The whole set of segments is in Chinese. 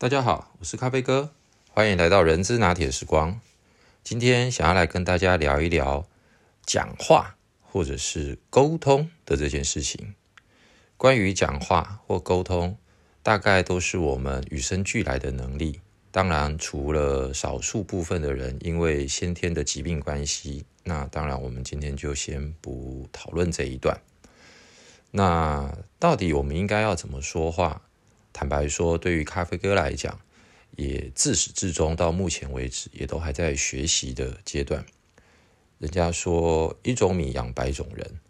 大家好，我是咖啡哥，欢迎来到人之拿铁时光。今天想要来跟大家聊一聊讲话或者是沟通的这件事情。关于讲话或沟通，大概都是我们与生俱来的能力。当然，除了少数部分的人因为先天的疾病关系，那当然我们今天就先不讨论这一段。那到底我们应该要怎么说话？坦白说，对于咖啡哥来讲，也自始至终到目前为止，也都还在学习的阶段。人家说一种米养百种人，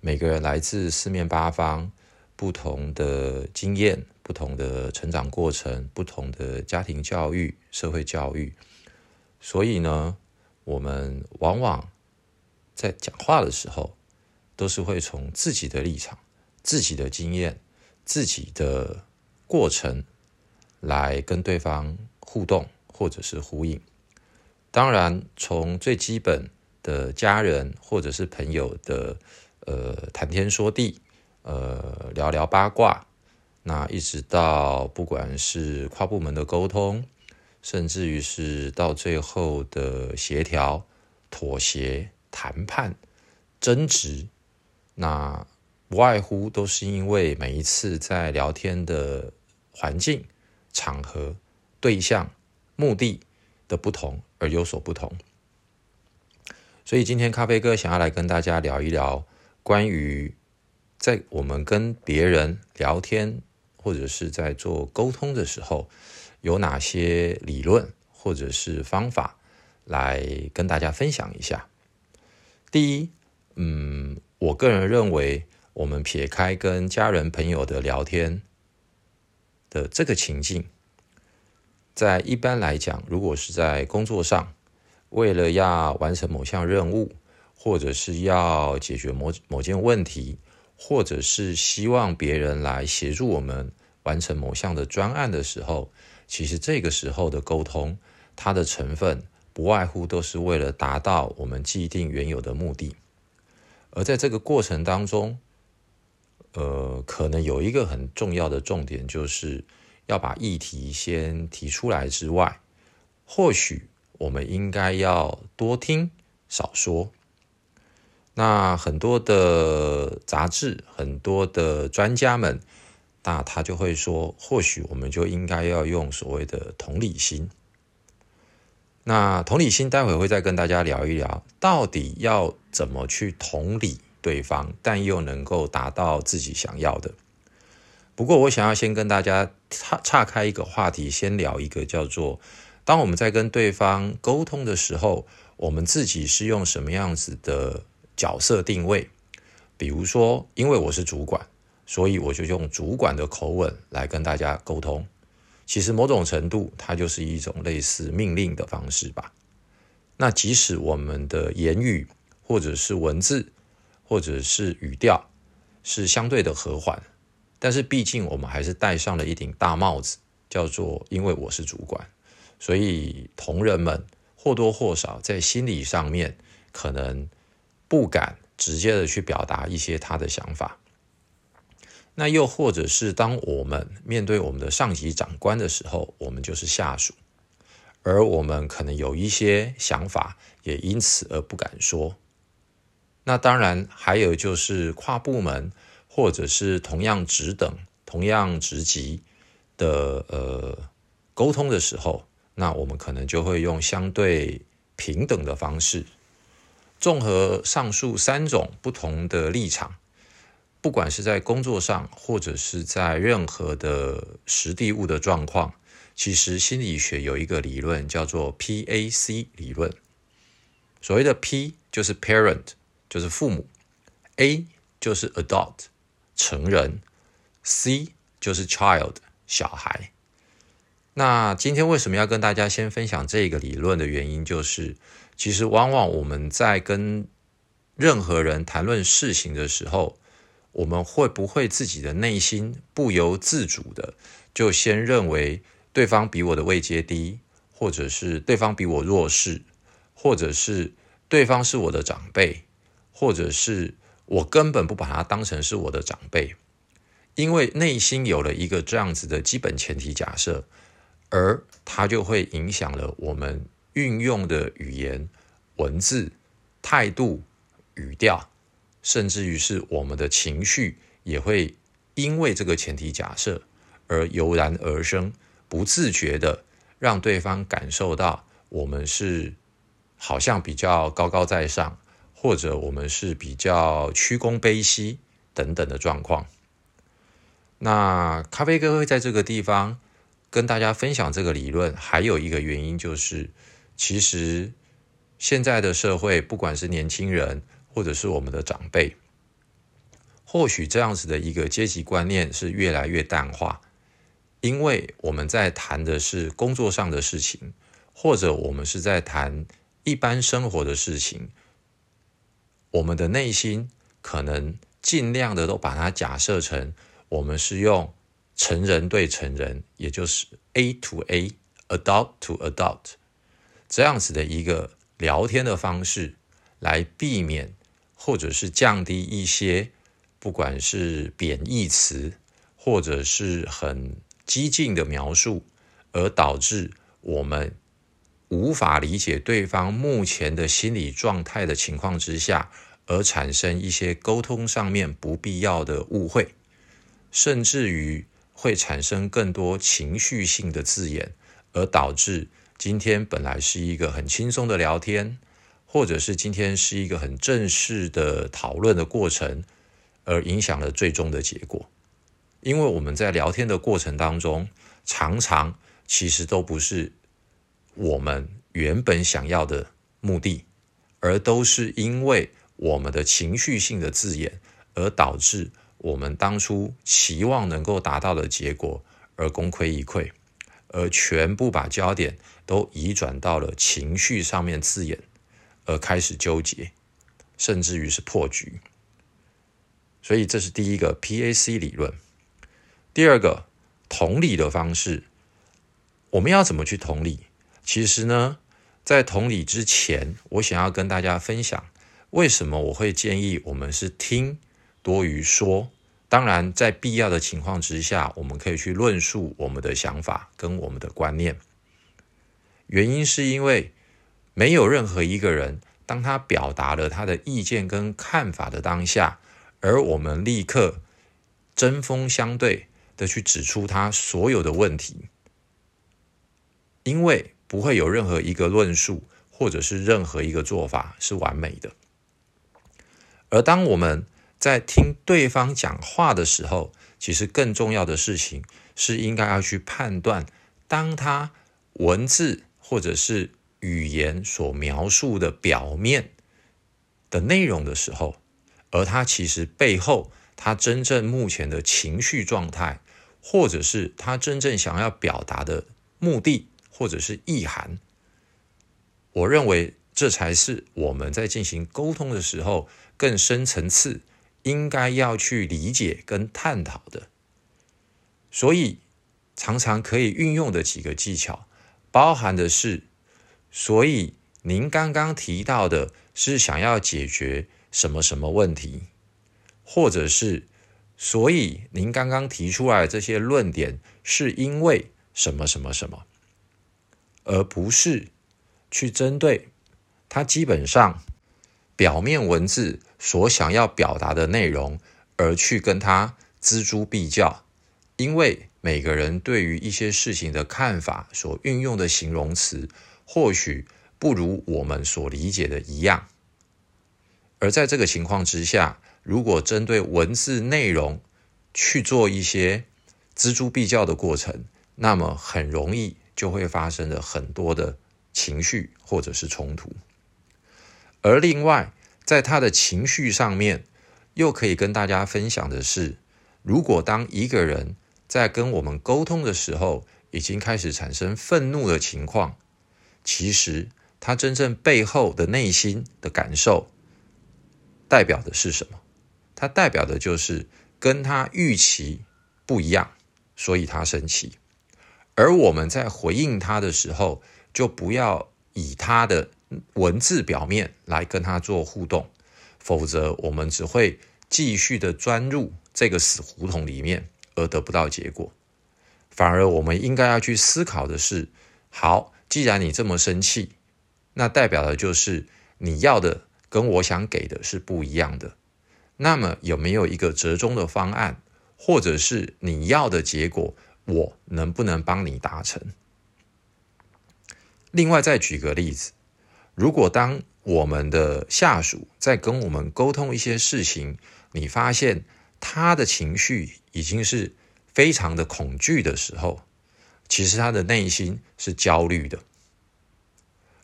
每个人来自四面八方，不同的经验、不同的成长过程、不同的家庭教育、社会教育，所以呢，我们往往在讲话的时候，都是会从自己的立场、自己的经验、自己的。过程来跟对方互动或者是呼应，当然从最基本的家人或者是朋友的呃谈天说地，呃聊聊八卦，那一直到不管是跨部门的沟通，甚至于是到最后的协调、妥协、谈判、争执，那。不外乎都是因为每一次在聊天的环境、场合、对象、目的的不同而有所不同。所以今天咖啡哥想要来跟大家聊一聊关于在我们跟别人聊天或者是在做沟通的时候，有哪些理论或者是方法来跟大家分享一下。第一，嗯，我个人认为。我们撇开跟家人朋友的聊天的这个情境，在一般来讲，如果是在工作上，为了要完成某项任务，或者是要解决某某件问题，或者是希望别人来协助我们完成某项的专案的时候，其实这个时候的沟通，它的成分不外乎都是为了达到我们既定原有的目的，而在这个过程当中。呃，可能有一个很重要的重点，就是要把议题先提出来之外，或许我们应该要多听少说。那很多的杂志，很多的专家们，那他就会说，或许我们就应该要用所谓的同理心。那同理心，待会会再跟大家聊一聊，到底要怎么去同理。对方，但又能够达到自己想要的。不过，我想要先跟大家岔岔开一个话题，先聊一个叫做：当我们在跟对方沟通的时候，我们自己是用什么样子的角色定位？比如说，因为我是主管，所以我就用主管的口吻来跟大家沟通。其实，某种程度，它就是一种类似命令的方式吧。那即使我们的言语或者是文字，或者是语调是相对的和缓，但是毕竟我们还是戴上了一顶大帽子，叫做因为我是主管，所以同仁们或多或少在心理上面可能不敢直接的去表达一些他的想法。那又或者是当我们面对我们的上级长官的时候，我们就是下属，而我们可能有一些想法，也因此而不敢说。那当然，还有就是跨部门或者是同样职等、同样职级的呃沟通的时候，那我们可能就会用相对平等的方式，综合上述三种不同的立场，不管是在工作上或者是在任何的实地物的状况，其实心理学有一个理论叫做 PAC 理论，所谓的 P 就是 Parent。就是父母，A 就是 adult 成人，C 就是 child 小孩。那今天为什么要跟大家先分享这个理论的原因，就是其实往往我们在跟任何人谈论事情的时候，我们会不会自己的内心不由自主的就先认为对方比我的位阶低，或者是对方比我弱势，或者是对方是我的长辈？或者是我根本不把他当成是我的长辈，因为内心有了一个这样子的基本前提假设，而它就会影响了我们运用的语言、文字、态度、语调，甚至于是我们的情绪，也会因为这个前提假设而油然而生，不自觉的让对方感受到我们是好像比较高高在上，或者我们是比较屈躬卑膝等等的状况。那咖啡哥会在这个地方跟大家分享这个理论，还有一个原因就是，其实现在的社会，不管是年轻人或者是我们的长辈，或许这样子的一个阶级观念是越来越淡化，因为我们在谈的是工作上的事情，或者我们是在谈一般生活的事情，我们的内心可能尽量的都把它假设成。我们是用成人对成人，也就是 A to A，Adult to Adult 这样子的一个聊天的方式，来避免或者是降低一些不管是贬义词或者是很激进的描述，而导致我们无法理解对方目前的心理状态的情况之下，而产生一些沟通上面不必要的误会。甚至于会产生更多情绪性的字眼，而导致今天本来是一个很轻松的聊天，或者是今天是一个很正式的讨论的过程，而影响了最终的结果。因为我们在聊天的过程当中，常常其实都不是我们原本想要的目的，而都是因为我们的情绪性的字眼而导致。我们当初期望能够达到的结果而功亏一篑，而全部把焦点都移转到了情绪上面字眼，而开始纠结，甚至于是破局。所以这是第一个 PAC 理论。第二个同理的方式，我们要怎么去同理？其实呢，在同理之前，我想要跟大家分享，为什么我会建议我们是听多于说。当然，在必要的情况之下，我们可以去论述我们的想法跟我们的观念。原因是因为没有任何一个人，当他表达了他的意见跟看法的当下，而我们立刻针锋相对的去指出他所有的问题，因为不会有任何一个论述或者是任何一个做法是完美的。而当我们在听对方讲话的时候，其实更重要的事情是应该要去判断，当他文字或者是语言所描述的表面的内容的时候，而他其实背后他真正目前的情绪状态，或者是他真正想要表达的目的或者是意涵，我认为这才是我们在进行沟通的时候更深层次。应该要去理解跟探讨的，所以常常可以运用的几个技巧，包含的是，所以您刚刚提到的是想要解决什么什么问题，或者是所以您刚刚提出来这些论点是因为什么什么什么，而不是去针对它基本上表面文字。所想要表达的内容，而去跟他锱铢必较，因为每个人对于一些事情的看法，所运用的形容词，或许不如我们所理解的一样。而在这个情况之下，如果针对文字内容去做一些锱铢必较的过程，那么很容易就会发生了很多的情绪或者是冲突。而另外，在他的情绪上面，又可以跟大家分享的是，如果当一个人在跟我们沟通的时候，已经开始产生愤怒的情况，其实他真正背后的内心的感受，代表的是什么？它代表的就是跟他预期不一样，所以他生气。而我们在回应他的时候，就不要以他的。文字表面来跟他做互动，否则我们只会继续的钻入这个死胡同里面，而得不到结果。反而我们应该要去思考的是：好，既然你这么生气，那代表的就是你要的跟我想给的是不一样的。那么有没有一个折中的方案，或者是你要的结果，我能不能帮你达成？另外再举个例子，如果当我们的下属在跟我们沟通一些事情，你发现他的情绪已经是非常的恐惧的时候，其实他的内心是焦虑的。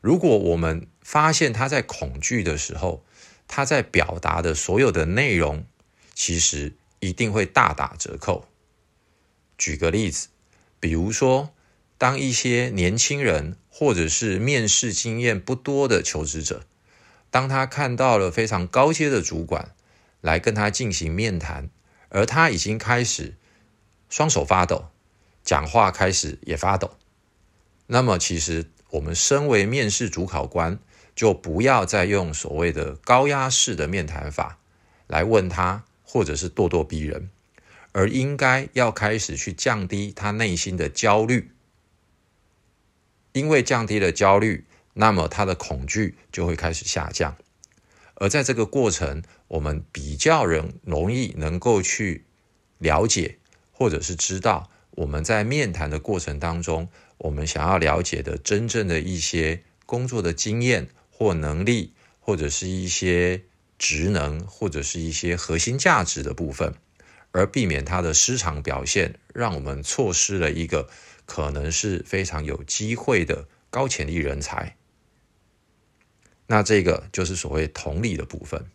如果我们发现他在恐惧的时候，他在表达的所有的内容，其实一定会大打折扣。举个例子，比如说，当一些年轻人或者是面试经验不多的求职者，当他看到了非常高阶的主管来跟他进行面谈，而他已经开始双手发抖，讲话开始也发抖，那么其实我们身为面试主考官，就不要再用所谓的高压式的面谈法来问他，或者是咄咄逼人，而应该要开始去降低他内心的焦虑，因为降低了焦虑。那么他的恐惧就会开始下降，而在这个过程，我们比较人容易能够去了解，或者是知道我们在面谈的过程当中，我们想要了解的真正的一些工作的经验或能力，或者是一些职能，或者是一些核心价值的部分，而避免他的失常表现，让我们错失了一个可能是非常有机会的高潜力人才。那这个就是所谓同理的部分。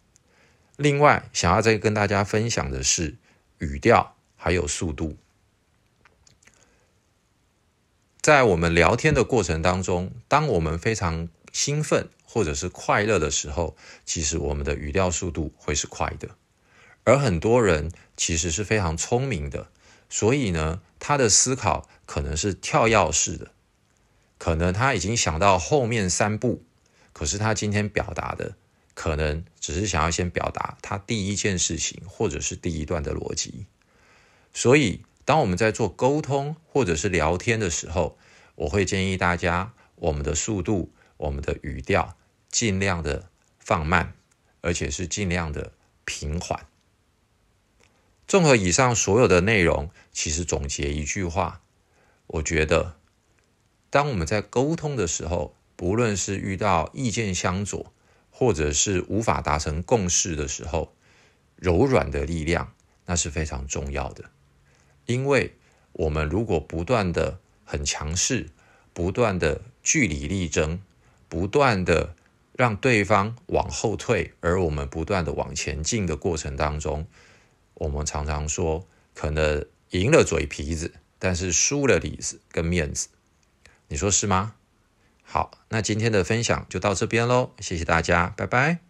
另外，想要再跟大家分享的是语调还有速度。在我们聊天的过程当中，当我们非常兴奋或者是快乐的时候，其实我们的语调速度会是快的。而很多人其实是非常聪明的，所以呢，他的思考可能是跳跃式的，可能他已经想到后面三步。可是他今天表达的，可能只是想要先表达他第一件事情，或者是第一段的逻辑。所以，当我们在做沟通或者是聊天的时候，我会建议大家，我们的速度、我们的语调，尽量的放慢，而且是尽量的平缓。综合以上所有的内容，其实总结一句话，我觉得，当我们在沟通的时候，不论是遇到意见相左，或者是无法达成共识的时候，柔软的力量那是非常重要的。因为我们如果不断的很强势，不断的据理力争，不断的让对方往后退，而我们不断的往前进的过程当中，我们常常说，可能赢了嘴皮子，但是输了里子跟面子，你说是吗？好，那今天的分享就到这边喽，谢谢大家，拜拜。